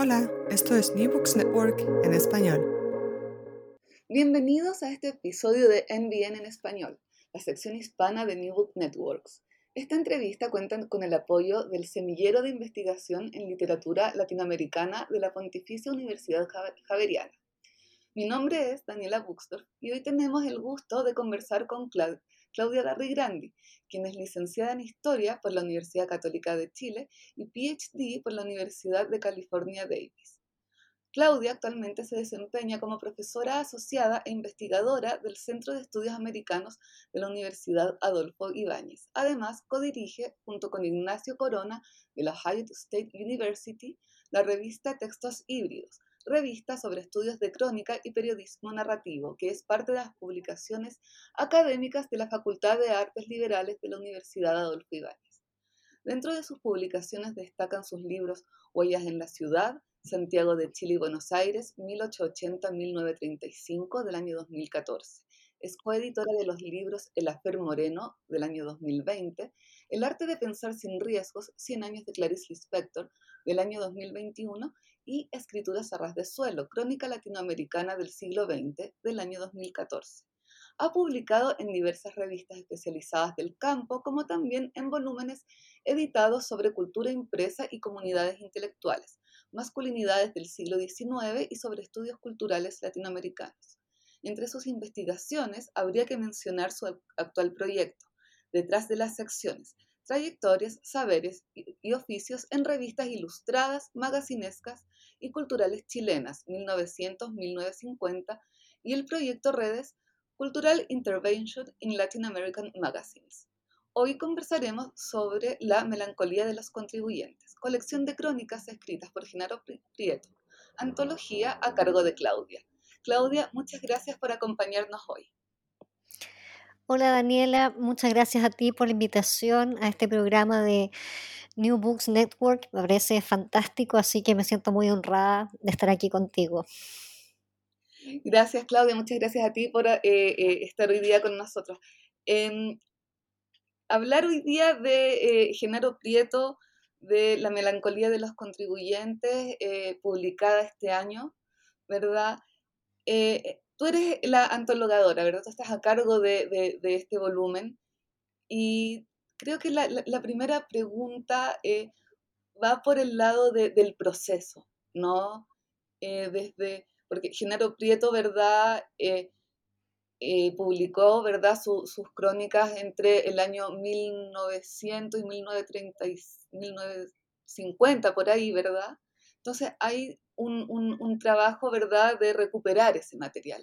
Hola, esto es New Books Network en español. Bienvenidos a este episodio de NBN en español, la sección hispana de New Book Networks. Esta entrevista cuenta con el apoyo del Semillero de Investigación en Literatura Latinoamericana de la Pontificia Universidad Javeriana. Mi nombre es Daniela Buxdorf y hoy tenemos el gusto de conversar con Claudia Garri Grandi, quien es licenciada en Historia por la Universidad Católica de Chile y PhD por la Universidad de California Davis. Claudia actualmente se desempeña como profesora asociada e investigadora del Centro de Estudios Americanos de la Universidad Adolfo Ibáñez. Además, codirige, junto con Ignacio Corona de la Ohio State University, la revista Textos Híbridos, revista sobre estudios de crónica y periodismo narrativo, que es parte de las publicaciones académicas de la Facultad de Artes Liberales de la Universidad Adolfo Ibáñez. Dentro de sus publicaciones destacan sus libros Huellas en la Ciudad, Santiago de Chile y Buenos Aires, 1880-1935 del año 2014. Es coeditora de los libros El Afer Moreno del año 2020, El arte de pensar sin riesgos, 100 años de Clarice Lispector del año 2021 y Escrituras a ras de suelo, crónica latinoamericana del siglo XX del año 2014. Ha publicado en diversas revistas especializadas del campo, como también en volúmenes editados sobre cultura impresa y comunidades intelectuales, masculinidades del siglo XIX y sobre estudios culturales latinoamericanos. Entre sus investigaciones habría que mencionar su actual proyecto, Detrás de las secciones, trayectorias, saberes y oficios en revistas ilustradas, magacinescas y culturales chilenas 1900-1950 y el proyecto Redes Cultural Intervention in Latin American Magazines. Hoy conversaremos sobre La melancolía de los contribuyentes, colección de crónicas escritas por Genaro Prieto, antología a cargo de Claudia. Claudia, muchas gracias por acompañarnos hoy. Hola Daniela, muchas gracias a ti por la invitación a este programa de New Books Network. Me parece fantástico, así que me siento muy honrada de estar aquí contigo. Gracias, Claudia. Muchas gracias a ti por eh, eh, estar hoy día con nosotros. Em, hablar hoy día de eh, Genaro Prieto, de La melancolía de los contribuyentes, publicada este año, ¿verdad? Tú eres la antologadora, ¿verdad? Tú estás a cargo de, de este volumen y creo que la, la, primera pregunta eh, va por el lado del proceso, ¿no? Eh, desde, porque Genaro Prieto, ¿verdad? Eh, publicó, ¿verdad? sus crónicas entre el año 1900 y 1930 1950, por ahí, ¿verdad? Entonces hay un, un, un trabajo, ¿verdad?, de recuperar ese material,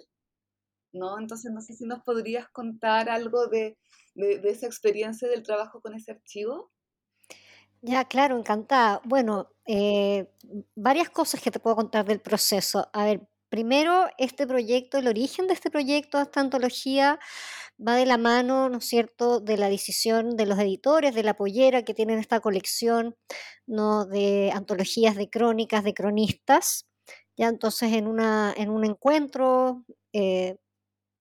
¿no? Entonces no sé si nos podrías contar algo de, de, esa experiencia del trabajo con ese archivo? Ya, claro, encantada. Bueno, eh, varias cosas que te puedo contar del proceso. A ver, primero, este proyecto, el origen de este proyecto, esta antología, va de la mano, ¿no es cierto?, de la decisión de los editores de La Pollera, que tienen esta colección, ¿no?, de antologías de crónicas, de cronistas. Ya entonces, en, una, en un encuentro eh,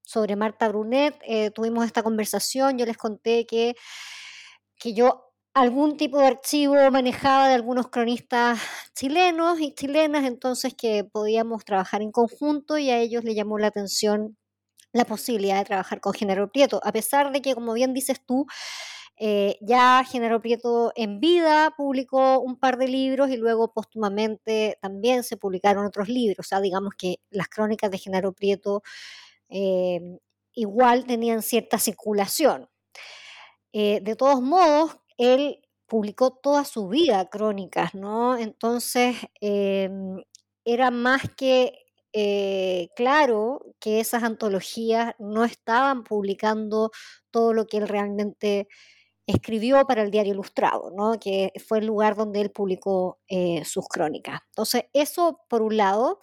sobre Marta Brunet, eh, tuvimos esta conversación, yo les conté que, que yo algún tipo de archivo manejaba de algunos cronistas chilenos y chilenas, entonces que podíamos trabajar en conjunto y a ellos le llamó la atención la posibilidad de trabajar con Genaro Prieto, a pesar de que, como bien dices tú, eh, ya Genaro Prieto en vida publicó un par de libros y luego póstumamente también se publicaron otros libros. O sea, digamos que las crónicas de Genaro Prieto eh, igual tenían cierta circulación. Eh, de todos modos, él publicó toda su vida crónicas, ¿no? Entonces, era más que eh, claro que esas antologías no estaban publicando todo lo que él realmente escribió para el diario Ilustrado, ¿no? que fue el lugar donde él publicó eh, sus crónicas. Entonces, eso por un lado.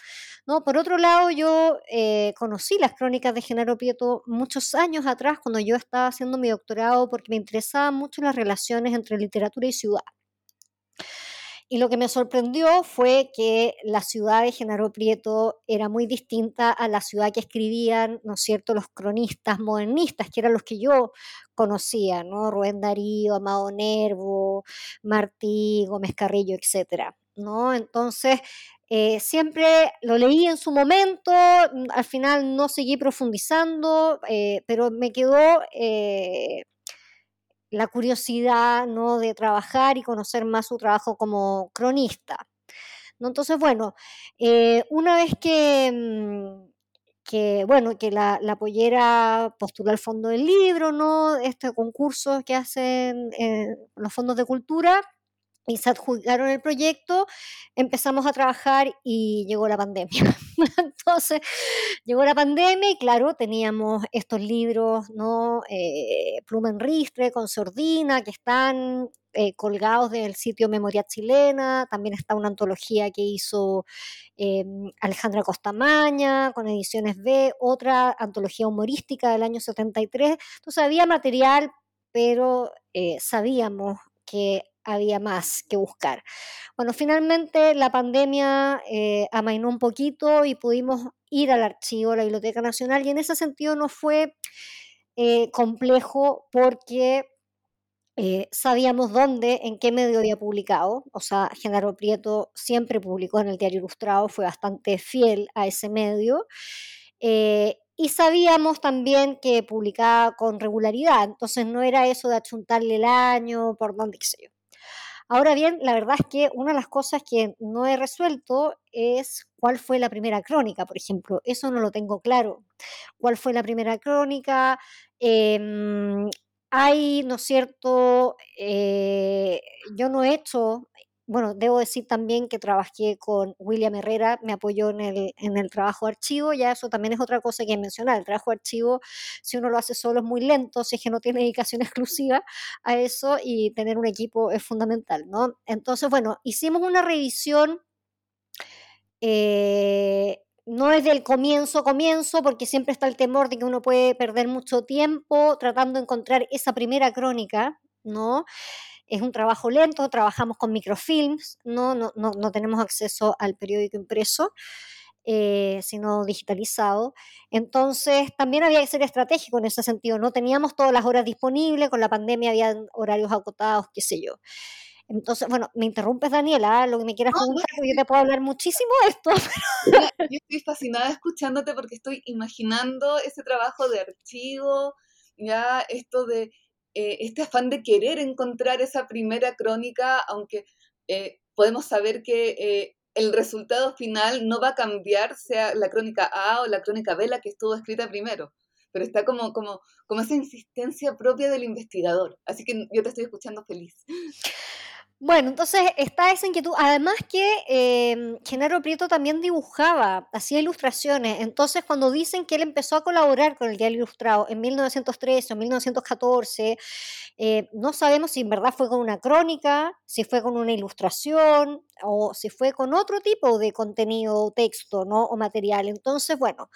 ¿no? Por otro lado, yo eh, conocí las crónicas de Genaro Prieto muchos años atrás, cuando yo estaba haciendo mi doctorado, porque me interesaban mucho las relaciones entre literatura y ciudad. Y lo que me sorprendió fue que la ciudad de Genaro Prieto era muy distinta a la ciudad que escribían, ¿no es cierto?, los cronistas modernistas, que eran los que yo conocía, ¿no? Rubén Darío, Amado Nervo, Martí, Gómez Carrillo, etcétera, ¿no? Entonces, eh, siempre lo leí en su momento, al final no seguí profundizando, eh, pero me quedó eh, la curiosidad ¿no? de trabajar y conocer más su trabajo como cronista. ¿no? Entonces, bueno, eh, una vez que, mm, que, bueno, que la, la, pollera postuló al fondo del libro, ¿no? Este concurso que hacen eh, los fondos de cultura, y se adjudicaron el proyecto, empezamos a trabajar y llegó la pandemia. Entonces, llegó la pandemia y claro, teníamos estos libros, ¿no? Eh, Pluma Ristre, con Sordina, que están eh, colgados del sitio Memoria Chilena, también está una antología que hizo eh, Alejandra Costamaña con Ediciones B, otra antología humorística del año 73. Entonces había material, pero eh, sabíamos que había más que buscar. Bueno, finalmente la pandemia eh, amainó un poquito y pudimos ir al archivo, a la Biblioteca Nacional, y en ese sentido no fue eh, complejo porque eh, sabíamos dónde, en qué medio había publicado. O sea, Genaro Prieto siempre publicó en el Diario Ilustrado, fue bastante fiel a ese medio. y sabíamos también que publicaba con regularidad, entonces no era eso de achuntarle el año, por dónde, qué sé yo. Ahora bien, la verdad es que una de las cosas que no he resuelto es cuál fue la primera crónica, por ejemplo. Eso no lo tengo claro. ¿Cuál fue la primera crónica? Em, hay, ¿no es cierto? Eh, yo no he hecho bueno, debo decir también que trabajé con William Herrera, me apoyó en el, en el trabajo de archivo, ya eso también es otra cosa que mencionar. El trabajo de archivo, si uno lo hace solo, es muy lento, si es que no tiene dedicación exclusiva a eso y tener un equipo es fundamental, ¿no? Entonces, bueno, hicimos una revisión. Eh, no es del comienzo comienzo, porque siempre está el temor de que uno puede perder mucho tiempo tratando de encontrar esa primera crónica, ¿no? Es un trabajo lento, trabajamos con microfilms, no, no, no, tenemos acceso al periódico impreso. Eh, sino digitalizado. Entonces, también había que ser estratégico en ese sentido. No teníamos todas las horas disponibles, con la pandemia había horarios acotados, qué sé yo. Entonces, bueno, me interrumpes, Daniela, lo que me quieras preguntar, porque yo te puedo hablar muchísimo de esto. Yo estoy fascinada escuchándote porque estoy imaginando ese trabajo de archivo, ya esto de eh, este afán de querer encontrar esa primera crónica, aunque eh, podemos saber que eh, el resultado final no va a cambiar, sea la crónica A o la crónica B la que estuvo escrita primero, pero está como, como, como esa insistencia propia del investigador. Así que yo te estoy escuchando feliz. Bueno, entonces está esa inquietud. Además que eh, Genaro Prieto también dibujaba, hacía ilustraciones. Entonces, cuando dicen que él empezó a colaborar con el Diario Ilustrado en 1913 o 1914, eh, no sabemos si en verdad fue con una crónica, si fue con una ilustración. O si fue con otro tipo de contenido, texto, ¿no? O material. Entonces, bueno,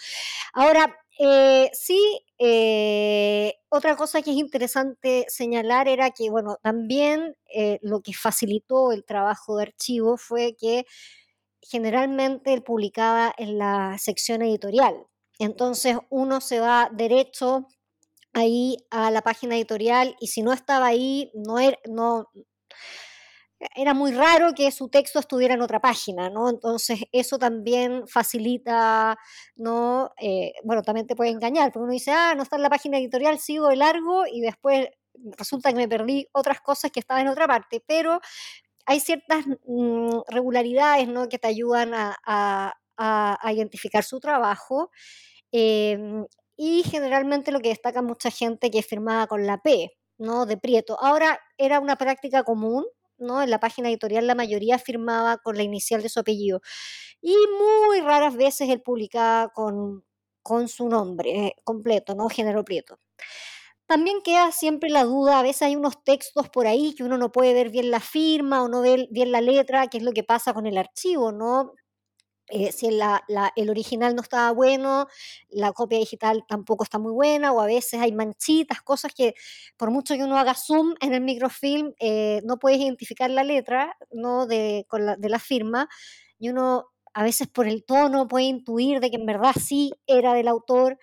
ahora eh, sí, eh, otra cosa que es interesante señalar era que, bueno, también eh, lo que facilitó el trabajo de archivo fue que generalmente publicaba en la sección editorial. Entonces uno se va derecho ahí a la página editorial y si no estaba ahí, no era, no, era muy raro que su texto estuviera en otra página, ¿no? Entonces eso también facilita, ¿no? Eh, bueno, también te puede engañar, porque uno dice, ah, no está en la página editorial, sigo de largo y después resulta que me perdí otras cosas que estaban en otra parte, pero hay ciertas mm, regularidades, ¿no? Que te ayudan a, identificar su trabajo. Em, y generalmente lo que destaca mucha gente que firmaba con la P, ¿no? De Prieto. Ahora era una práctica común ¿no? En la página editorial la mayoría firmaba con la inicial de su apellido. Y muy raras veces él publicaba con, con su nombre eh, completo, ¿no? Género Prieto. También queda siempre la duda, a veces hay unos textos por ahí que uno no puede ver bien la firma o no ve bien la letra, que es lo que pasa con el archivo, ¿no? Eh, si el original no estaba bueno, la copia digital tampoco está muy buena, o a veces hay manchitas, cosas que por mucho que uno haga zoom en el microfilm, eh, no puedes identificar la letra ¿no? de, la, firma, y uno a veces por el tono puede intuir de que en verdad sí era del autor,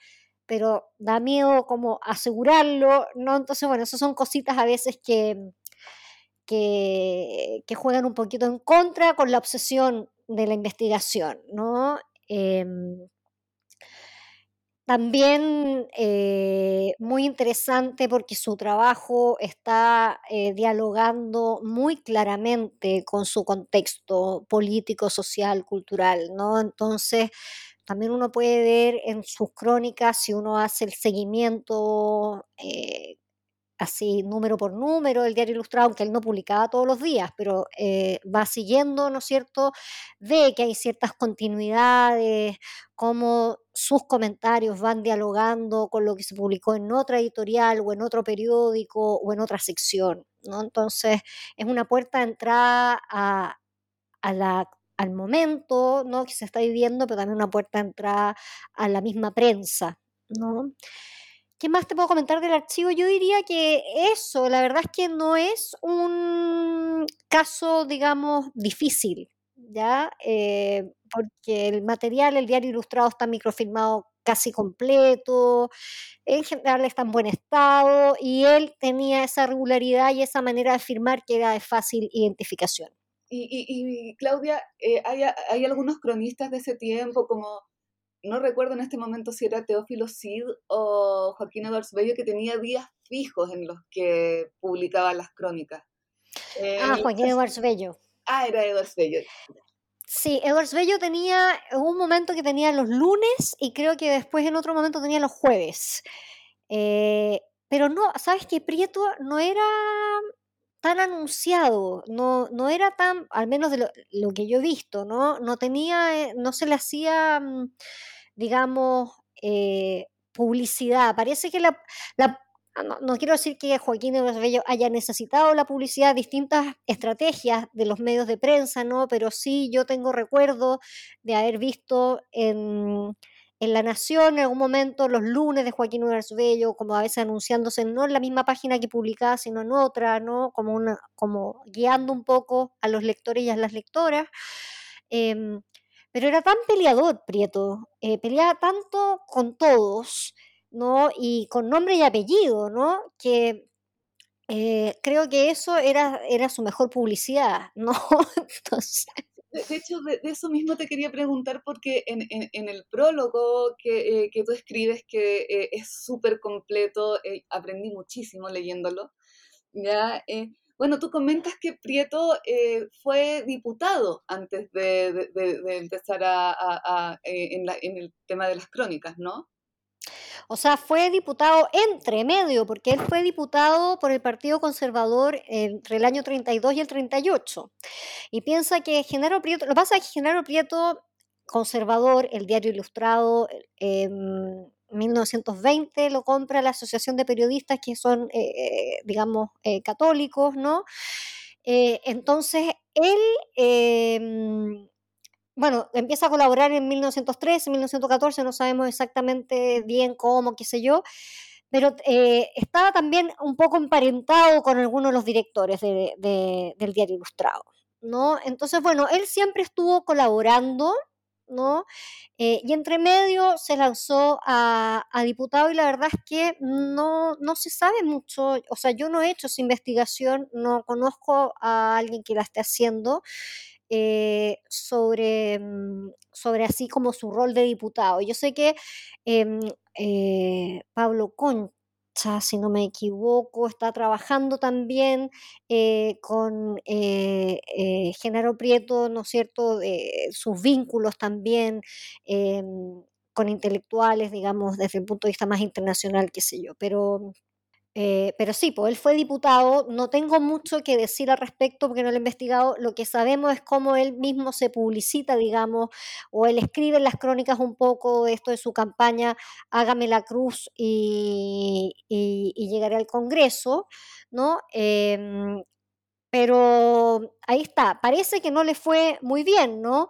pero da miedo como asegurarlo, ¿no? Entonces, bueno, esas son cositas a veces que, que, que juegan un poquito en contra con la obsesión de la investigación, ¿no? Em, también eh, muy interesante porque su trabajo está eh, dialogando muy claramente con su contexto político, social, cultural, ¿no? Entonces, también uno puede ver en sus crónicas, si uno hace el seguimiento eh, así número por número el diario ilustrado, aunque él no publicaba todos los días, pero eh, va siguiendo, ¿no es cierto?, ve que hay ciertas continuidades, cómo sus comentarios van dialogando con lo que se publicó en otra editorial o en otro periódico o en otra sección, ¿no? Entonces, es una puerta de entrada a, al momento ¿no? que se está viviendo, pero también una puerta de entrada a la misma prensa. ¿no? ¿Qué más te puedo comentar del archivo? Yo diría que eso, la verdad es que no es un caso, digamos, difícil, ¿ya? Eh, porque el material, el diario ilustrado está microfilmado casi completo, en general está en buen estado y él tenía esa regularidad y esa manera de firmar que era de fácil identificación. Y, Claudia, eh, hay algunos cronistas de ese tiempo como no recuerdo en este momento si era Teófilo Cid o Joaquín Edwards Bello, que tenía días fijos en los que publicaba las crónicas. ah, Joaquín Edwards Bello. Ah, era Edwards Bello. Sí, Edwards Bello tenía un momento que tenía los lunes y creo que después en otro momento tenía los jueves. Eh, pero no, sabes que Prieto no era tan anunciado, no, no era tan, al menos de lo, que yo he visto, ¿no? No tenía, eh, no se le hacía, mm, digamos, eh, publicidad. Parece que la, ah, no, quiero decir que Joaquín Bello haya necesitado la publicidad, distintas estrategias de los medios de prensa, ¿no? Pero sí yo tengo recuerdo de haber visto en en La Nación, en algún momento, los lunes de Joaquín Bello, como a veces anunciándose no en la misma página que publicaba, sino en otra, ¿no? Como, una, como guiando un poco a los lectores y a las lectoras. Em, pero era tan peleador, Prieto, eh, peleaba tanto con todos, ¿no? Y con nombre y apellido, ¿no? Que eh, creo que eso era, era su mejor publicidad, ¿no? Entonces... De, hecho, de, eso mismo te quería preguntar porque en, el prólogo que, eh, tú escribes, que eh, es súper completo, eh, aprendí muchísimo leyéndolo, ¿ya? bueno, tú comentas que Prieto fue diputado antes de, empezar a, en el tema de las crónicas, ¿no? O sea, fue diputado entre medio, porque él fue diputado por el Partido Conservador entre el año 32 y el 38. Y piensa que Genaro Prieto, lo que pasa es que Genaro Prieto, conservador, el diario ilustrado, en 1920 lo compra la Asociación de Periodistas que son, eh, eh, digamos, eh, católicos, ¿no? Eh, entonces, él, bueno, empieza a colaborar en 1913, 1914, no sabemos exactamente bien cómo, qué sé yo, pero eh, estaba también un poco emparentado con algunos de los directores del diario Ilustrado, ¿no? Entonces, bueno, él siempre estuvo colaborando, ¿no? Eh, y entre medio se lanzó a, diputado y la verdad es que no, no se sabe mucho, o sea, yo no he hecho esa investigación, no conozco a alguien que la esté haciendo. Eh, sobre, mm, sobre así como su rol de diputado. Yo sé que em, eh, Pablo Concha, si no me equivoco, está trabajando también eh, con Genaro Prieto, ¿no es cierto?, sus vínculos también em, con intelectuales, digamos, desde el punto de vista más internacional, qué sé yo, pero eh, pero sí, pues él fue diputado, no tengo mucho que decir al respecto porque no lo he investigado, lo que sabemos es cómo él mismo se publicita, digamos, o él escribe en las crónicas un poco esto de su campaña, hágame la cruz y, llegaré al Congreso, ¿no? Em, pero ahí está, parece que no le fue muy bien, ¿no?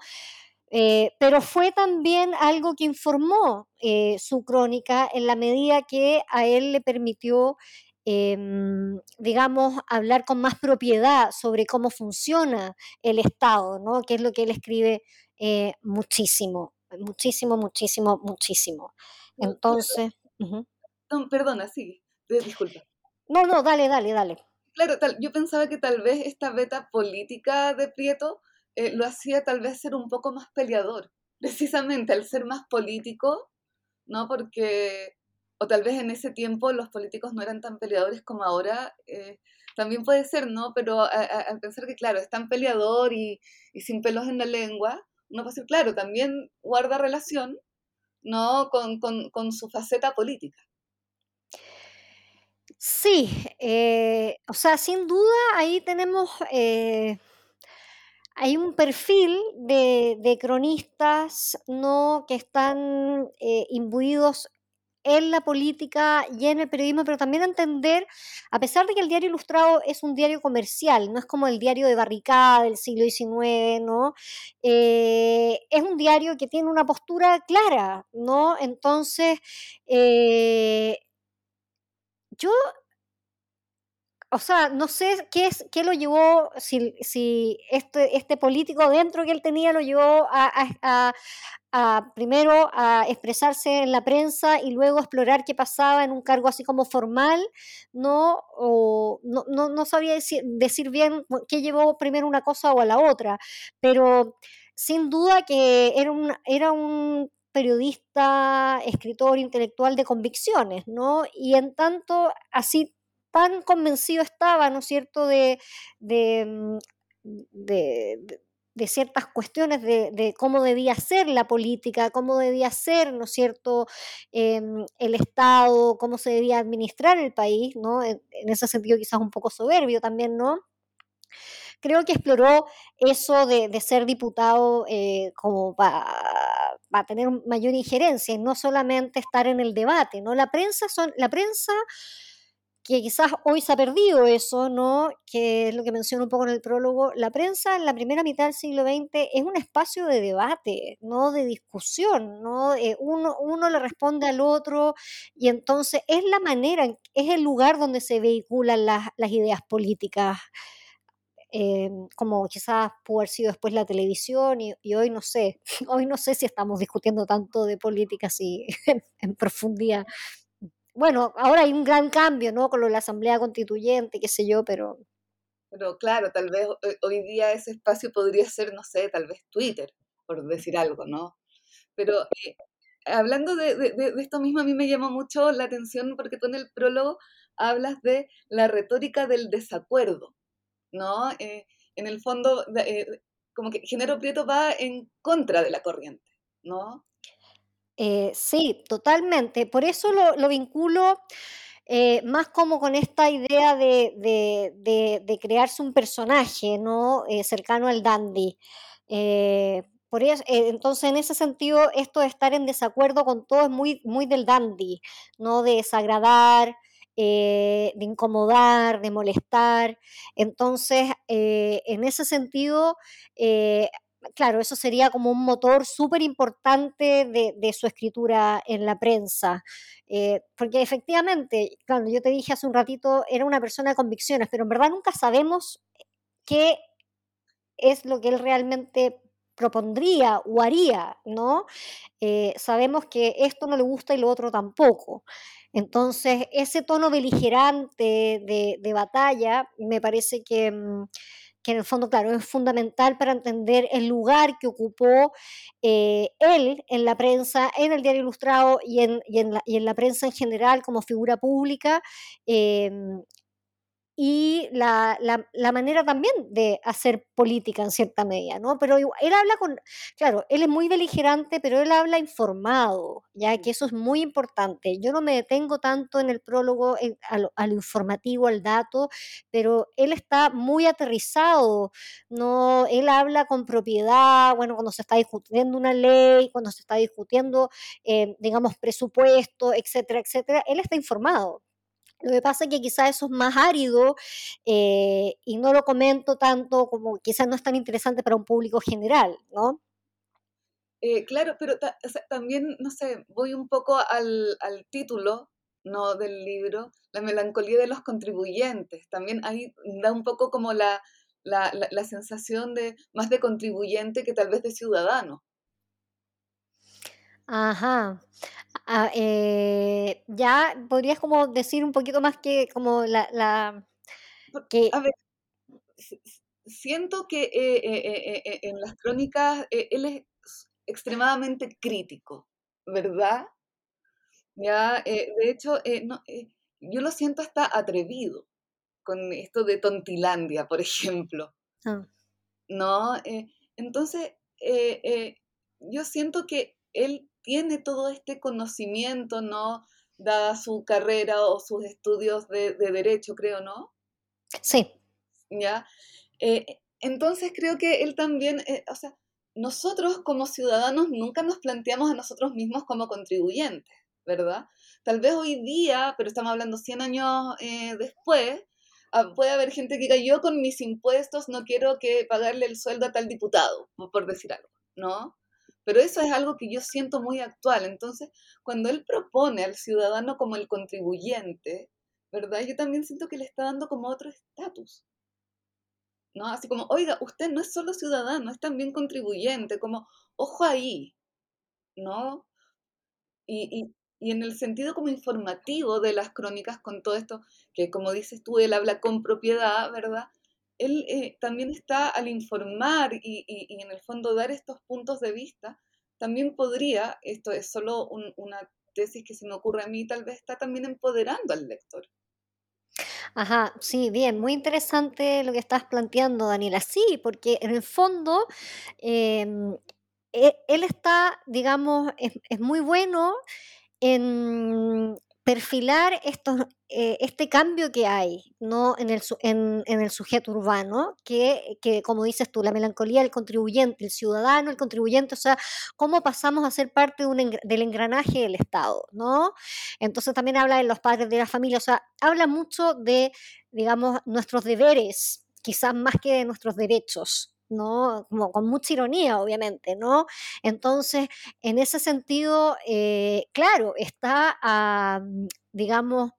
Eh, pero fue también algo que informó eh, su crónica en la medida que a él le permitió, em, digamos, hablar con más propiedad sobre cómo funciona el Estado, ¿no? que es lo que él escribe eh, muchísimo, muchísimo, muchísimo, muchísimo. Entonces... perdona, sí, disculpa. No, no, dale, dale, dale. Claro, tal, yo pensaba que tal vez esta beta política de Prieto eh, lo hacía tal vez ser un poco más peleador, precisamente al ser más político, ¿no? Porque, o tal vez en ese tiempo los políticos no eran tan peleadores como ahora, eh, también puede ser, ¿no? Pero al pensar que, claro, es tan peleador y, sin pelos en la lengua, uno puede decir, claro, también guarda relación, ¿no? Con, su faceta política. Sí, eh, o sea, sin duda ahí tenemos hay un perfil de, cronistas ¿no? que están eh, imbuidos en la política y en el periodismo, pero también entender, a pesar de que el diario ilustrado es un diario comercial, no es como el diario de barricada del siglo XIX, ¿no? Eh, es un diario que tiene una postura clara, ¿no? Entonces, eh, yo o sea, no sé qué es qué lo llevó, si, si este, este político dentro que él tenía lo llevó a, primero a expresarse en la prensa y luego explorar qué pasaba en un cargo así como formal, no, o, no, no, sabía decir, decir bien qué llevó primero una cosa o a la otra, pero sin duda que era un, era un periodista, escritor, intelectual de convicciones, ¿no? Y en tanto, así tan convencido estaba, ¿no es cierto?, de, de, mm, ciertas cuestiones de, cómo debía ser la política, cómo debía ser, ¿no es cierto?, em, el Estado, cómo se debía administrar el país, ¿no? En, ese sentido quizás un poco soberbio también, ¿no? Creo que exploró eso de, ser diputado eh, como para tener mayor injerencia y no solamente estar en el debate, ¿no? La prensa son, la prensa que quizás hoy se ha perdido eso, ¿no? Que es lo que menciono un poco en el prólogo. La prensa en la primera mitad del siglo XX es un espacio de debate, no de discusión, ¿no? Eh, uno, uno le responde al otro y entonces es la manera, es el lugar donde se vehiculan las, ideas políticas. Eh, como quizás pudo haber sido después la televisión y, hoy no sé, hoy no sé si estamos discutiendo tanto de política así en profundidad bueno, ahora hay un gran cambio, ¿no? Con lo de la Asamblea Constituyente, qué sé yo, pero... Pero claro, tal vez hoy día ese espacio podría ser, no sé, tal vez Twitter, por decir algo, ¿no? Pero eh, hablando de, esto mismo, a mí me llamó mucho la atención porque tú en el prólogo hablas de la retórica del desacuerdo, ¿no? Eh, en el fondo, eh, como que Genero Prieto va en contra de la corriente, ¿no? Eh, sí, totalmente. Por eso lo, vinculo eh, más como con esta idea de, crearse un personaje, ¿no? Eh, cercano al dandy. por eso, entonces, en ese sentido, esto de estar en desacuerdo con todo es muy, muy del dandy, ¿no? De desagradar, de incomodar, de molestar. Entonces, en ese sentido, claro, eso sería como un motor súper importante de, su escritura en la prensa. Eh, porque efectivamente, claro, yo te dije hace un ratito, era una persona de convicciones, pero en verdad nunca sabemos qué es lo que él realmente propondría o haría, ¿no? Eh, sabemos que esto no le gusta y lo otro tampoco. Entonces, ese tono beligerante de, de batalla me parece que, mm, que, en el fondo, claro, es fundamental para entender el lugar que ocupó eh, él en la prensa, en el diario ilustrado y en, la, prensa en general como figura pública. Eh, y la, la, la, manera también de hacer política en cierta medida, ¿no? Pero él habla con, claro, él es muy beligerante, pero él habla informado, ya que eso es muy importante. Yo no me detengo tanto en el prólogo, en, a, lo, a, lo, informativo, al dato, pero él está muy aterrizado, ¿no? Él habla con propiedad, bueno, cuando se está discutiendo una ley, cuando se está discutiendo, eh, digamos, presupuesto, etcétera, etcétera, él está informado. Lo que pasa es que quizás eso es más árido eh, y no lo comento tanto como quizás no es tan interesante para un público general, ¿no? Eh, claro, pero también, no sé, voy un poco al, al, título ¿no? del libro, La melancolía de los contribuyentes. También ahí da un poco como la, la, la, la sensación de más de contribuyente que tal vez de ciudadano. Ajá. Ah, eh, ya podrías como decir un poquito más que como la, la que a ver, siento que eh, eh, en las crónicas él es extremadamente crítico, ¿verdad? Ya, de hecho, no, yo lo siento hasta atrevido con esto de Tontilandia, por ejemplo. Ah. ¿No? entonces, yo siento que él tiene todo este conocimiento, ¿no? Dada su carrera o sus estudios de, de derecho, creo, ¿no? Sí. ¿Ya? Eh, entonces creo que él también, eh, o sea, nosotros como ciudadanos nunca nos planteamos a nosotros mismos como contribuyentes, ¿verdad? Tal vez hoy día, pero estamos hablando 100 años eh, después, ah, puede haber gente que diga, yo con mis impuestos no quiero que pagarle el sueldo a tal diputado, por decir algo, ¿no? Pero eso es algo que yo siento muy actual. Entonces, cuando él propone al ciudadano como el contribuyente, ¿verdad? Yo también siento que le está dando como otro estatus. ¿No? Así como, oiga, usted no es solo ciudadano, es también contribuyente, como, ojo ahí, ¿no? Y, y, y en el sentido como informativo de las crónicas con todo esto, que como dices tú, él habla con propiedad, ¿verdad? Él eh, también está al informar y, en el fondo dar estos puntos de vista, también podría, esto es solo un, una tesis que se me ocurre a mí, tal vez está también empoderando al lector. Ajá, sí, bien, muy interesante lo que estás planteando, Daniela. Sí, porque en el fondo eh, él está, digamos, es, es muy bueno en perfilar estos, eh, este cambio que hay ¿no? en, el, en, en el sujeto urbano, que, que, como dices tú, la melancolía del contribuyente, el ciudadano, el contribuyente, o sea, cómo pasamos a ser parte de un, del engranaje del Estado, ¿no? Entonces también habla de los padres de la familia, o sea, habla mucho de, digamos, nuestros deberes, quizás más que de nuestros derechos, Como con mucha ironía, obviamente, ¿no? Entonces, en ese sentido, eh, claro, está, uh, digamos,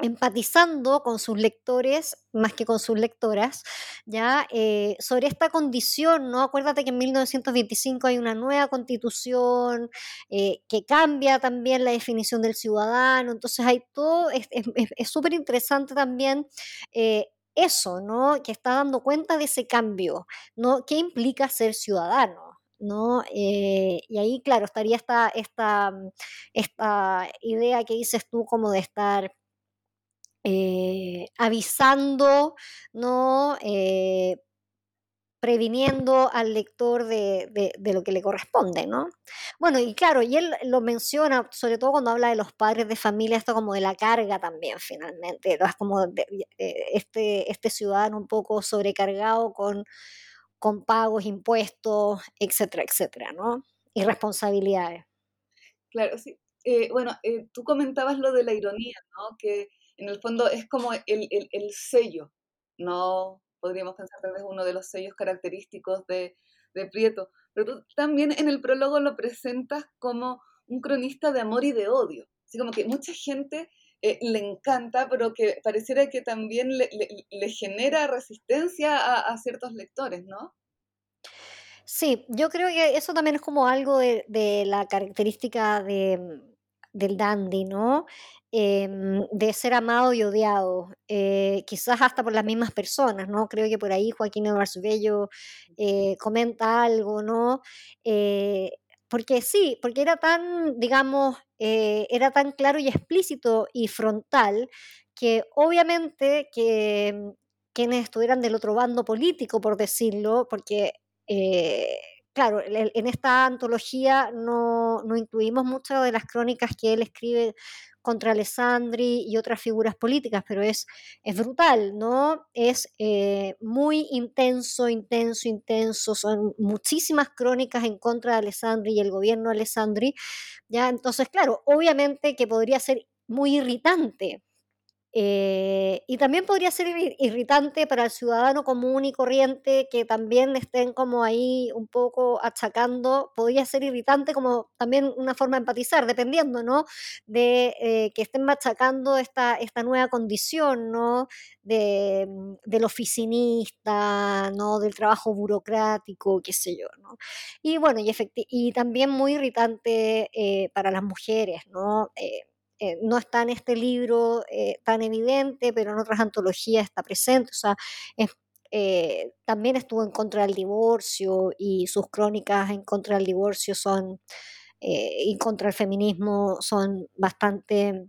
empatizando con sus lectores más que con sus lectoras, ya eh, sobre esta condición, ¿no? Acuérdate que en 1925 hay una nueva constitución eh, que cambia también la definición del ciudadano, entonces hay todo, es súper interesante también eso, ¿no? Que está dando cuenta de ese cambio, ¿no? ¿Qué implica ser ciudadano? ¿no? Eh, y ahí, claro, estaría esta, esta, esta idea que dices tú como de estar eh, avisando, ¿no? Eh, previniendo al lector de, de, de, lo que le corresponde, ¿no? Bueno, y claro, y él lo menciona, sobre todo cuando habla de los padres de familia, esto como de la carga también, finalmente, es como de, este, este ciudadano un poco sobrecargado con, con pagos, impuestos, etcétera, etcétera, ¿no? Y responsabilidades. Claro, sí. Eh, bueno, eh, tú comentabas lo de la ironía, ¿no? Que en el fondo es como el, el, el sello, no podríamos pensar que es uno de los sellos característicos de, Prieto, pero tú también en el prólogo lo presentas como un cronista de amor y de odio, así como que mucha gente eh, le encanta, pero que pareciera que también le, genera resistencia a, ciertos lectores, ¿no? Sí, yo creo que eso también es como algo de la característica de, del dandy, ¿no? Em, de ser amado y odiado, eh, quizás hasta por las mismas personas, ¿no? Creo que por ahí Joaquín Eduardo Bello eh, comenta algo, ¿no? Eh, porque sí, porque era tan, digamos, era tan claro y explícito y frontal que obviamente que mm, quienes estuvieran del otro bando político, por decirlo, porque claro, en esta antología no, no, incluimos muchas de las crónicas que él escribe contra Alessandri y otras figuras políticas, pero es, es brutal, ¿no? Es eh, muy intenso, intenso, intenso. Son muchísimas crónicas en contra de Alessandri y el gobierno de Alessandri. ¿ya? Entonces, claro, obviamente que podría ser muy irritante eh, y también podría ser irritante para el ciudadano común y corriente que también estén como ahí un poco achacando, podría ser irritante como también una forma de empatizar, dependiendo, ¿no? De eh, que estén machacando esta, esta nueva condición, ¿no? De, mm, del oficinista, ¿no? Del trabajo burocrático, qué sé yo, ¿no? Y bueno, y, y también muy irritante eh, para las mujeres, ¿no? Eh, no está en este libro eh, tan evidente, pero en otras antologías está presente. O sea, eh, también estuvo en contra del divorcio y sus crónicas en contra del divorcio son y contra el feminismo son bastante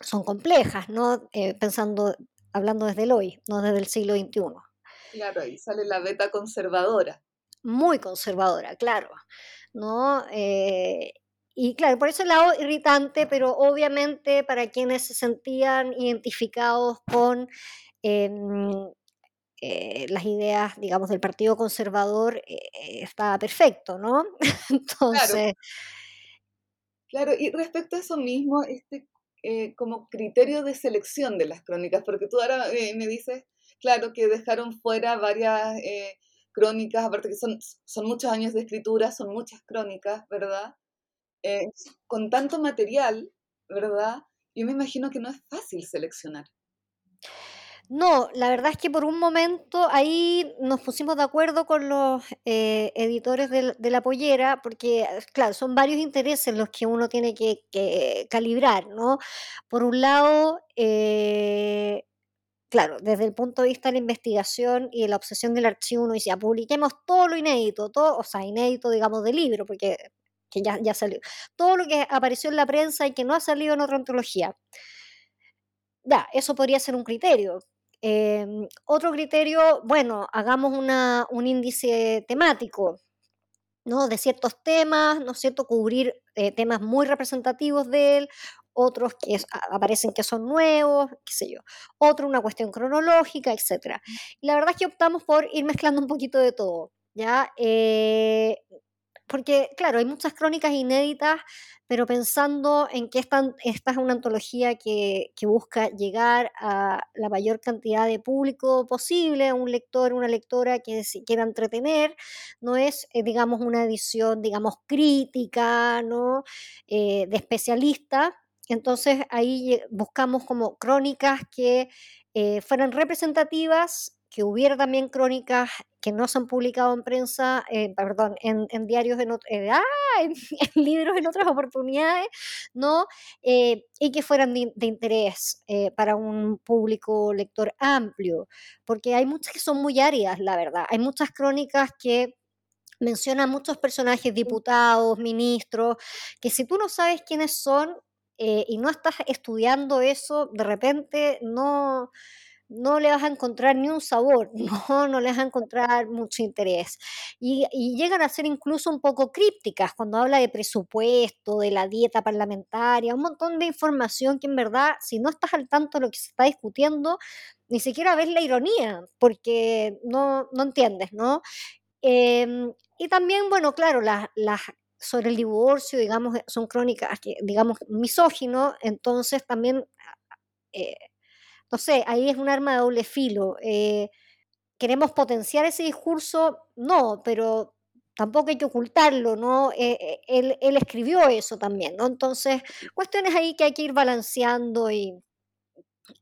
son complejas, ¿no? pensando, hablando desde el hoy, no desde el siglo XXI. Claro, ahí sale la beta conservadora. Muy conservadora, claro. ¿no? Y claro, por ese lado irritante, pero obviamente para quienes se sentían identificados con em, eh, las ideas, digamos, del Partido Conservador, eh, estaba perfecto, ¿no? Entonces... Claro. y respecto a eso mismo, este eh, como criterio de selección de las crónicas, porque tú ahora me dices, claro, que dejaron fuera varias crónicas, aparte que son, son muchos años de escritura, son muchas crónicas, ¿verdad? Con tanto material, ¿verdad? Yo me imagino que no es fácil seleccionar. No, la verdad es que por un momento ahí nos pusimos de acuerdo con los eh, editores de, la pollera, porque, claro, son varios intereses los que uno tiene que, calibrar, ¿no? Por un lado, eh, claro, desde el punto de vista de la investigación y de la obsesión del archivo, uno dice, publiquemos todo lo inédito, todo, o sea, inédito, digamos, del libro, porque que ya, ya salió. Todo lo que apareció en la prensa y que no ha salido en otra antología. Ya, eso podría ser un criterio. Em, otro criterio, bueno, hagamos una, un índice temático, ¿no? De ciertos temas, ¿no es cierto? Cubrir eh, temas muy representativos de él, otros que aparecen que son nuevos, qué sé yo, otro una cuestión cronológica, etc. Y la verdad es que optamos por ir mezclando un poquito de todo, ¿ya? Eh, porque, claro, hay muchas crónicas inéditas, pero pensando en que esta, es una antología que, que, busca llegar a la mayor cantidad de público posible, a un lector, una lectora que se quiera entretener, no es, eh, digamos, una edición, digamos, crítica, ¿no? Eh, de especialista. Entonces ahí buscamos como crónicas que eh, fueran representativas que hubiera también crónicas que no se han publicado en prensa, eh, perdón, en, diarios, en, eh, ¡ah! en, libros en otras oportunidades, ¿no? Eh, y que fueran de, interés para un público lector amplio, porque hay muchas que son muy áridas, la verdad. Hay muchas crónicas que mencionan muchos personajes, diputados, ministros, que si tú no sabes quiénes son y no estás estudiando eso, de repente no no le vas a encontrar ni un sabor, no, no le vas a encontrar mucho interés. Y, llegan a ser incluso un poco crípticas cuando habla de presupuesto, de la dieta parlamentaria, un montón de información que en verdad, si no estás al tanto de lo que se está discutiendo, ni siquiera ves la ironía, porque no, no entiendes, ¿no? Em, y también, bueno, claro, las, sobre el divorcio, digamos, son crónicas, digamos, misógino, entonces también eh, no sé, ahí es un arma de doble filo. Eh, ¿Queremos potenciar ese discurso? No, pero tampoco hay que ocultarlo, ¿no? Eh, él, él, escribió eso también, ¿no? Entonces, cuestiones ahí que hay que ir balanceando y,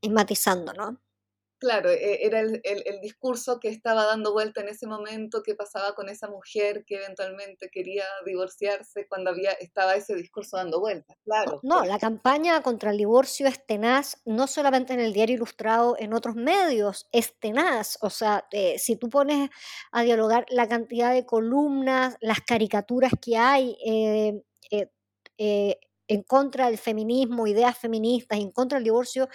y matizando, ¿no? Claro, e, era el, el, discurso que estaba dando vuelta en ese momento, que pasaba con esa mujer que eventualmente quería divorciarse cuando había estaba ese discurso dando vuelta. Claro. No, la campaña contra el divorcio es tenaz, no solamente en el diario ilustrado, en otros medios, es tenaz. O sea, eh, si tú pones a dialogar la cantidad de columnas, las caricaturas que hay, eh, eh, en contra del feminismo, ideas feministas, en contra del divorcio,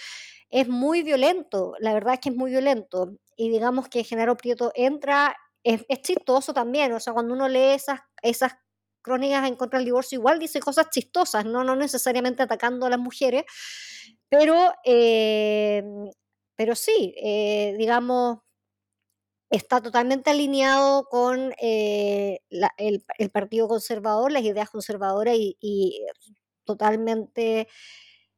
es muy violento, la verdad es que es muy violento. Y digamos que Genaro Prieto entra, es, chistoso también, o sea, cuando uno lee esas, esas crónicas en contra del divorcio, igual dice cosas chistosas, no, no necesariamente atacando a las mujeres, pero, eh, pero sí, eh, digamos, está totalmente alineado con eh, el, Partido Conservador, las ideas conservadoras y, y totalmente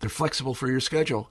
They're flexible for your schedule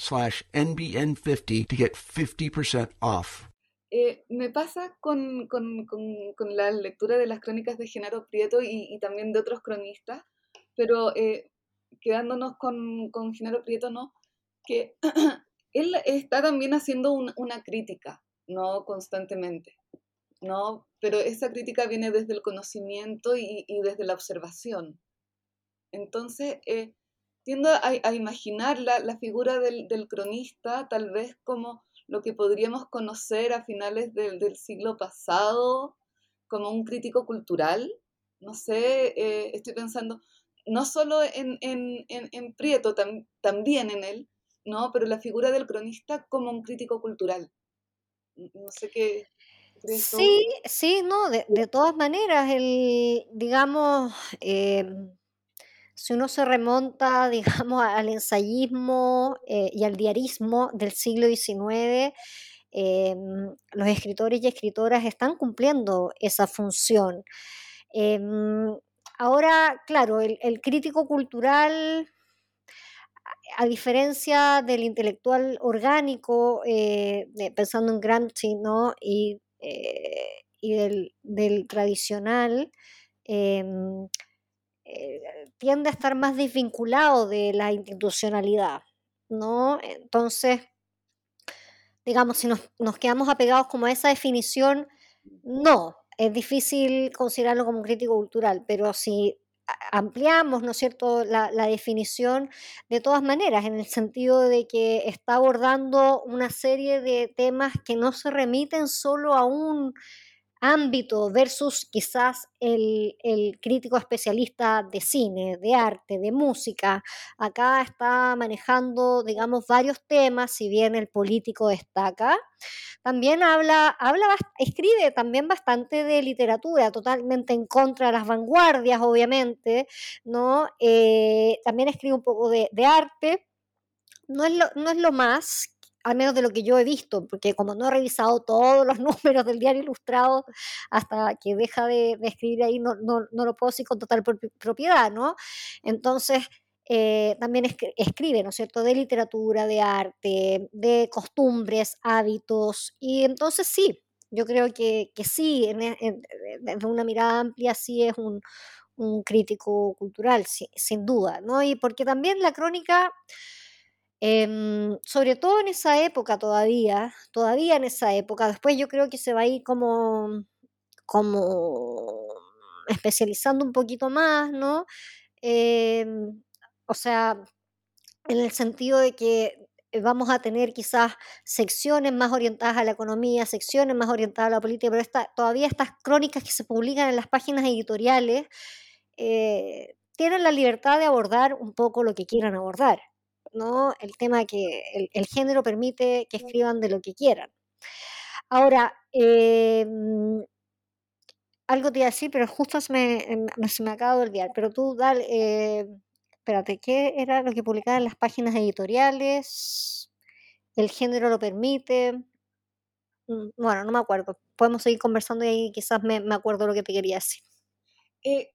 slash NBN50 to get 50% off. Eh, me pasa con, con, con, con, la lectura de las crónicas de Genaro Prieto y, y también de otros cronistas, pero eh, quedándonos con, con Genaro Prieto, ¿no? Que él está también haciendo un, una crítica, ¿no? Constantemente, ¿no? Pero esa crítica viene desde el conocimiento y, y desde la observación. Entonces, eh, tiendo a, imaginar la, figura del, cronista tal vez como lo que podríamos conocer a finales del, siglo pasado, como un crítico cultural. No sé, eh, estoy pensando no solo en, Prieto, también en él, ¿no? pero la figura del cronista como un crítico cultural. No sé qué. Sí, sí, no, de, todas maneras, el, digamos, em, si uno se remonta, digamos, al ensayismo eh, y al diarismo del siglo XIX, em, los escritores y escritoras están cumpliendo esa función. Em, ahora, claro, el, crítico cultural, a diferencia del intelectual orgánico, eh, pensando en Gramsci, ¿no? Y, eh, y del, tradicional, em, eh, tiende a estar más desvinculado de la institucionalidad, ¿no? Entonces, digamos, si nos, quedamos apegados como a esa definición, no, es difícil considerarlo como un crítico cultural, pero si ampliamos, ¿no es cierto?, la, definición de todas maneras, en el sentido de que está abordando una serie de temas que no se remiten solo a un ámbito versus quizás el, crítico especialista de cine, de arte, de música. Acá está manejando, digamos, varios temas, si bien el político destaca. También habla, habla, escribe también bastante de literatura, totalmente en contra de las vanguardias, obviamente, ¿no? Eh, también escribe un poco de, arte. No es, lo, no es lo más, al menos de lo que yo he visto, porque como no he revisado todos los números del diario ilustrado hasta que deja de, escribir ahí, no, no, no, lo puedo decir con total propiedad, ¿no? Entonces, eh, también escribe, ¿no es cierto?, de literatura, de arte, de costumbres, hábitos, y entonces sí, yo creo que, que sí, desde una mirada amplia, sí es un, un crítico cultural, sin duda, ¿no? Y porque también la crónica Em, sobre todo en esa época todavía, todavía en esa época, después yo creo que se va a ir como, como especializando un poquito más, ¿no? Em, o sea, en el sentido de que vamos a tener quizás secciones más orientadas a la economía, secciones más orientadas a la política, pero todavía estas crónicas que se publican en las páginas editoriales eh, tienen la libertad de abordar un poco lo que quieran abordar, ¿no? El tema que el, género permite que escriban de lo que quieran. Ahora, em, algo te iba a decir, pero justo se me, se me acaba de olvidar, pero tú, dale, eh, espérate, ¿qué era lo que publicaba en las páginas editoriales? ¿El género lo permite? Mm, bueno, no me acuerdo. Podemos seguir conversando y ahí quizás me, me acuerdo lo que te quería decir. Eh,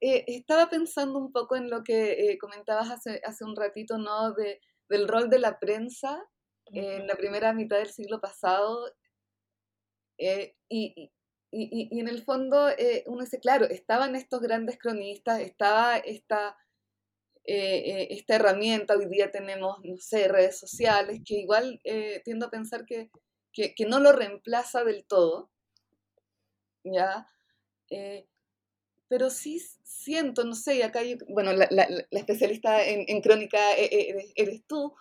eh, estaba pensando un poco en lo que eh, comentabas hace, hace un ratito, ¿no? De, del rol de la prensa en la primera mitad del siglo pasado. y, y, y, en el fondo uno dice, claro, estaban estos grandes cronistas, estaba esta eh, eh, esta herramienta. Hoy día tenemos, no sé, redes sociales, que igual eh, tiendo a pensar que, que, no lo reemplaza del todo, ¿ya? Pero sí siento, no sé, acá yo, bueno, la, especialista en, crónica eres, eres, tú,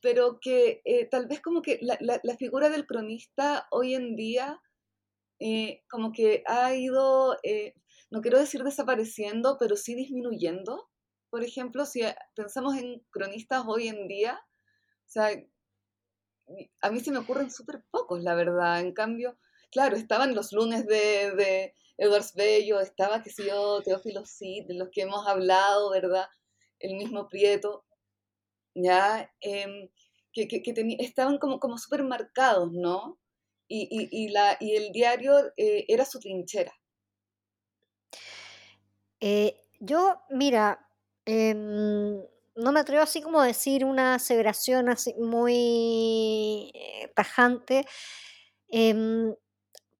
pero que tal vez como que la, figura del cronista hoy en día como que ha ido, no quiero decir desapareciendo, pero sí disminuyendo por ejemplo, si pensamos en cronistas hoy en día, o sea, a mí se me ocurren súper pocos, la verdad. En cambio, claro, estaban los lunes de Edwards Bello, estaba, qué sé yo, Teófilo Cid, de los que hemos hablado, ¿verdad? El mismo Prieto, ¿ya? Em, que, que, estaban como, como súper marcados, ¿no? Y, y, y, la, y el diario eh, era su trinchera. Eh, yo, mira, Em, no me atrevo así como a decir una aseveración así muy eh, tajante. Em,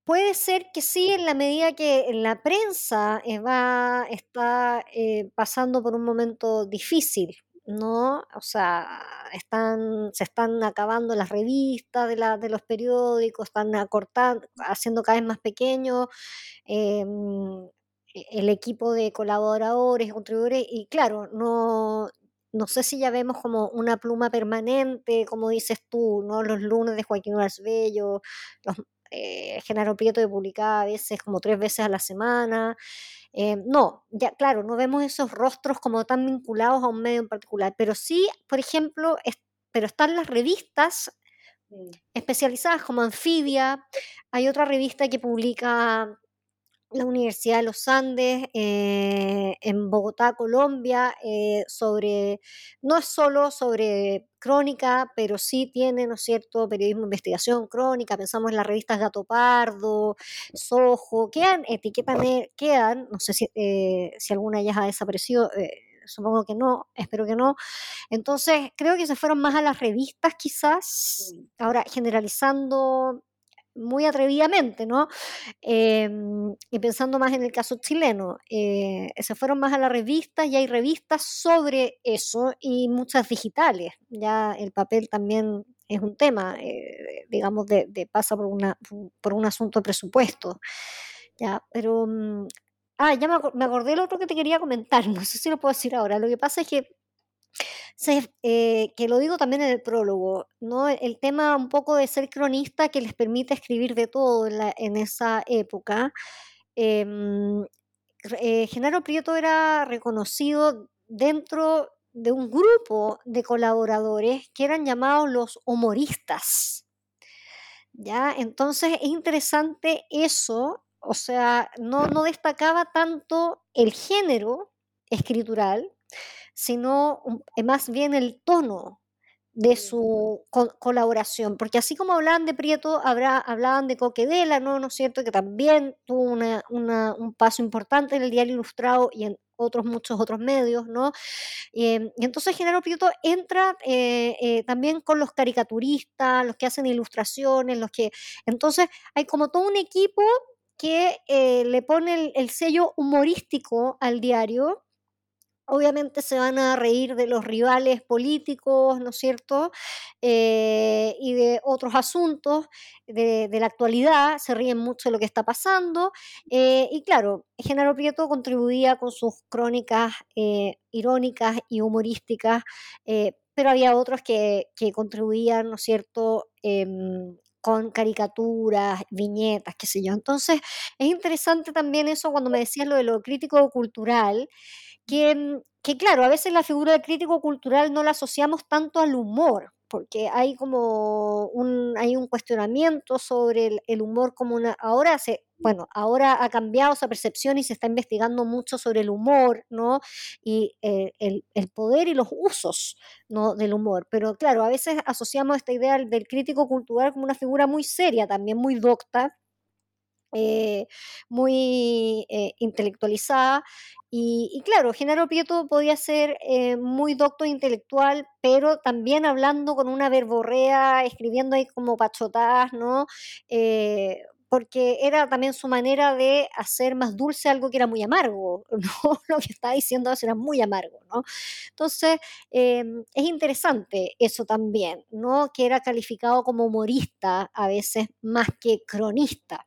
puede ser que sí, en la medida que la prensa eh, va, está eh, pasando por un momento difícil, ¿no? O sea, están, se están acabando las revistas de, la, de los periódicos, están acortando, haciendo cada vez más pequeños. Em, el equipo de colaboradores, contribuidores, y claro, no, no sé si ya vemos como una pluma permanente, como dices tú, ¿no? Los lunes de Joaquín Bello, los, eh, Genaro Prieto de publicaba a veces como tres veces a la semana. Eh, no, ya claro, no vemos esos rostros como tan vinculados a un medio en particular, pero sí, por ejemplo, pero están las revistas mm. especializadas como Anfibia, hay otra revista que publica la Universidad de los Andes eh, en Bogotá, Colombia, eh, sobre, no es solo sobre crónica, pero sí tiene, ¿no es cierto?, periodismo de investigación, crónica, pensamos en las revistas Gato Pardo, Sojo, quedan, etiquetan, quedan, no sé si, eh, si alguna ya ha desaparecido, supongo que no, espero que no. Entonces, creo que se fueron más a las revistas quizás, ahora generalizando muy atrevidamente, ¿no? Em, y pensando más en el caso chileno, eh, se fueron más a la revista y hay revistas sobre eso y muchas digitales. Ya el papel también es un tema, eh, digamos, de, pasa por, por un asunto de presupuesto. Ya, pero... Mm, ah, ya me, me acordé del otro que te quería comentar, no sé si lo puedo decir ahora. Lo que pasa es que eh, que lo digo también en el prólogo, ¿no? El tema un poco de ser cronista que les permite escribir de todo en, esa época. Em, eh, Genaro Prieto era reconocido dentro de un grupo de colaboradores que eran llamados los humoristas. ¿Ya? Entonces es interesante eso, o sea, no, no destacaba tanto el género escritural, sino eh, más bien el tono de su colaboración, porque así como hablaban de Prieto, habrá, hablaban de Coquedela, ¿no? ¿no es cierto? Que también tuvo un paso importante en el Diario Ilustrado y en otros muchos otros medios, ¿no? Em, y entonces Genaro Prieto entra eh, eh, también con los caricaturistas, los que hacen ilustraciones, los que... Entonces hay como todo un equipo que le pone el sello humorístico al diario, obviamente se van a reír de los rivales políticos, ¿no es cierto? Eh, y de otros asuntos de, la actualidad, se ríen mucho de lo que está pasando. Eh, y claro, Genaro Prieto contribuía con sus crónicas eh, irónicas y humorísticas, pero había otros que, que contribuían, ¿no es cierto? Con caricaturas, viñetas, qué sé yo. Entonces, es interesante también eso cuando me decías lo de lo crítico cultural, que, que claro, a veces la figura del crítico cultural no la asociamos tanto al humor, porque hay como un, hay un cuestionamiento sobre el, humor como una, ahora se, bueno, ahora ha cambiado esa percepción y se está investigando mucho sobre el humor, ¿no? Y eh, el, el, poder y los usos, ¿no? Del humor. Pero claro, a veces asociamos esta idea del crítico cultural como una figura muy seria, también muy docta, eh, muy eh, intelectualizada. Y, claro, Genaro Prieto podía ser eh, muy docto intelectual, pero también hablando con una verborrea, escribiendo ahí como pachotadas, ¿no? porque era también su manera de hacer más dulce algo que era muy amargo. Lo que estaba diciendo era muy amargo, ¿no? Entonces, es interesante eso también, ¿no? Que era calificado como humorista a veces más que cronista.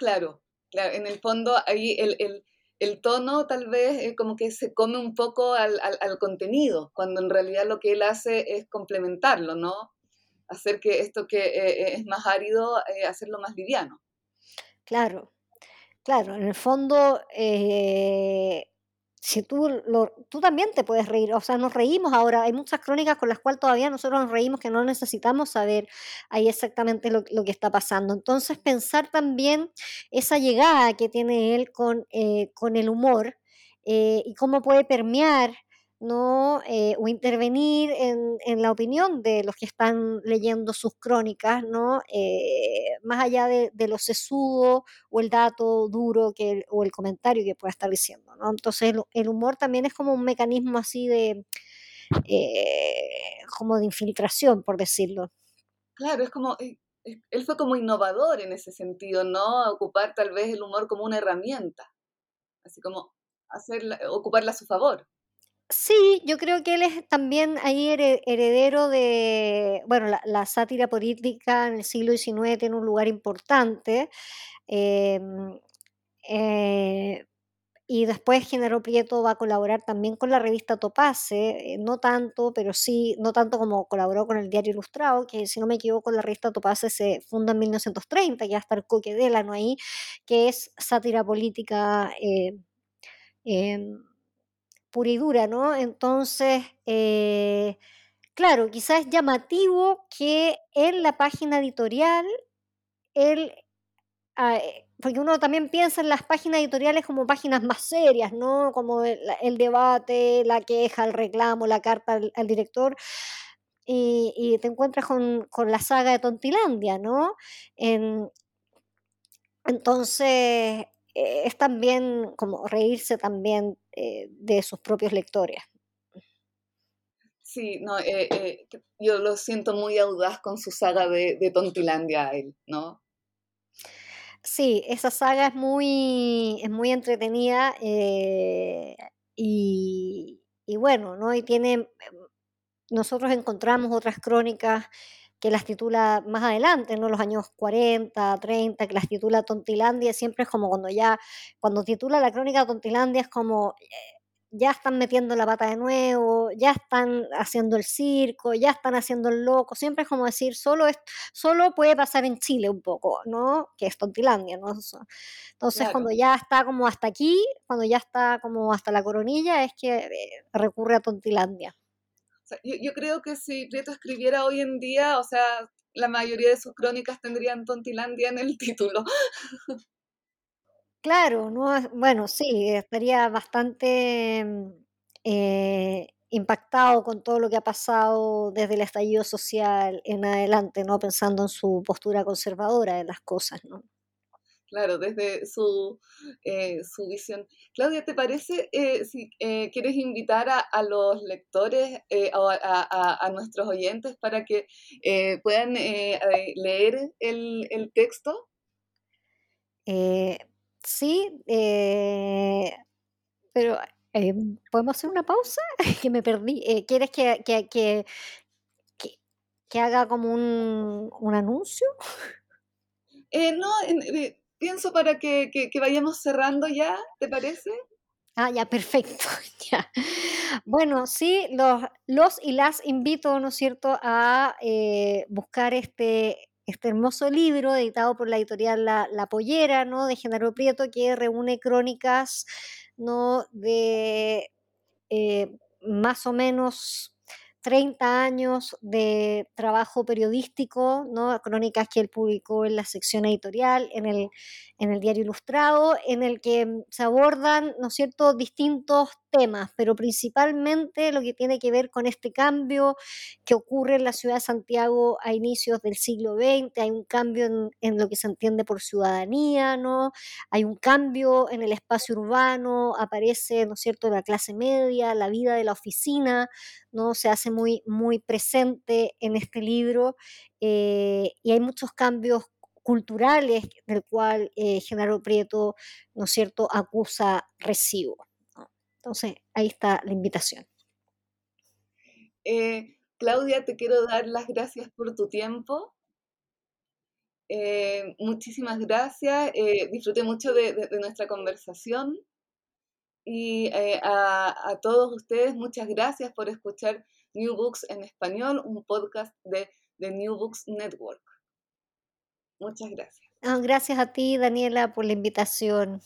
Claro, en el fondo ahí el, el, el tono tal vez es como que se come un poco al, al, contenido, cuando en realidad lo que él hace es complementarlo, ¿no? Hacer que esto que eh, eh, es más árido, eh, hacerlo más liviano. Claro, claro, en el fondo si tú, lo, tú también te puedes reír, o sea, nos reímos ahora, hay muchas crónicas con las cuales todavía nosotros nos reímos que no necesitamos saber ahí exactamente lo, que está pasando. Entonces, pensar también esa llegada que tiene él con, eh, con el humor eh, y cómo puede permear ¿no? Eh, o intervenir en, en, la opinión de los que están leyendo sus crónicas, ¿no? Eh, más allá de, de, lo sesudo o el dato duro que o el comentario que pueda estar diciendo. ¿no? Entonces el, humor también es como un mecanismo así de, eh, como de infiltración, por decirlo. Claro, es como, él fue como innovador en ese sentido, ¿no? Ocupar tal vez el humor como una herramienta, así como hacerla, ocuparla a su favor. Sí, yo creo que él es también ahí heredero de, bueno, la, sátira política en el siglo XIX tiene un lugar importante. Em, eh, y después Genaro Prieto va a colaborar también con la revista Topace, eh, no tanto, pero sí, no tanto como colaboró con el Diario Ilustrado, que si no me equivoco la revista Topace se funda en 1930, ya está el Coque Delano ahí, que es sátira política. Pura y dura, ¿no? Entonces, eh, claro, quizás es llamativo que en la página editorial, él, ah, eh, porque uno también piensa en las páginas editoriales como páginas más serias, ¿no? Como el, debate, la queja, el reclamo, la carta al, director. Y, te encuentras con, la saga de Tontilandia, ¿no? entonces, eh, es también como reírse también eh, de sus propios lectores. Sí, no, eh, yo lo siento muy audaz con su saga de, Tontilandia, él, ¿no? Sí, esa saga es muy, es muy entretenida y, y, bueno, ¿no? Y tiene, nosotros encontramos otras crónicas que las titula más adelante, ¿no? Los años 40, 30, que las titula Tontilandia, siempre es como cuando ya, cuando titula la crónica Tontilandia es como, eh, ya están metiendo la pata de nuevo, ya están haciendo el circo, ya están haciendo el loco, siempre es como decir, solo, es, solo puede pasar en Chile un poco, ¿no? Que es Tontilandia, ¿no? Entonces, cuando ya está como hasta aquí, cuando ya está como hasta la coronilla, es que eh, recurre a Tontilandia yo, creo que si Prieto escribiera hoy en día, o sea, la mayoría de sus crónicas tendrían Tontilandia en el título. Claro, no bueno, sí, estaría bastante mm, eh, impactado con todo lo que ha pasado desde el estallido social en adelante, ¿no? Pensando en su postura conservadora de las cosas, ¿no? Claro, desde su, eh, su visión. Claudia, ¿te parece eh, si eh, quieres invitar a, a los lectores eh, o a, a- a nuestros oyentes para que eh, puedan eh, leer el, el texto? Eh, sí, eh, pero eh, ¿podemos hacer una pausa? Que me perdí. ¿quieres que, que, que, haga como un, un anuncio? Eh, no, en- pienso para que, que- vayamos cerrando ya, ¿te parece? Ah, ya, perfecto. Ya. Bueno, sí, los, los y las invito, ¿no es cierto?, a eh, buscar este, este hermoso libro editado por la editorial La, La Pollera, ¿no?, de Genaro Prieto, que reúne crónicas, ¿no?, de eh, más o menos 30 años de trabajo periodístico, ¿no? crónicas que él publicó en la sección editorial, en el, en el diario Ilustrado, en el que mm, se abordan, ¿no cierto?, distintos temas, pero principalmente lo que tiene que ver con este cambio que ocurre en la ciudad de Santiago a inicios del siglo XX, hay un cambio en, lo que se entiende por ciudadanía, ¿no? Hay un cambio en el espacio urbano, aparece, ¿no cierto?, la clase media, la vida de la oficina, ¿no? Se hace muy, muy presente en este libro eh, y hay muchos cambios culturales del cual eh, Genaro Prieto, ¿no cierto?, acusa recibo. Entonces, ahí está la invitación. Eh, Claudia, te quiero dar las gracias por tu tiempo. Eh, muchísimas gracias. eh, disfruté mucho de, de- de nuestra conversación. Y a, a todos ustedes, muchas gracias por escuchar New Books en español, un podcast de, de New Books Network. Muchas gracias. Ah, gracias a ti, Daniela, por la invitación.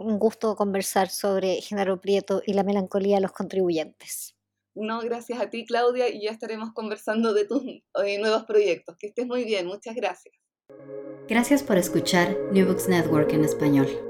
Un gusto conversar sobre Genaro Prieto y la melancolía de los contribuyentes. No, gracias a ti, Claudia, y ya estaremos conversando de tus eh, nuevos proyectos. Que estés muy bien. Muchas gracias. Gracias por escuchar New Books Network en español.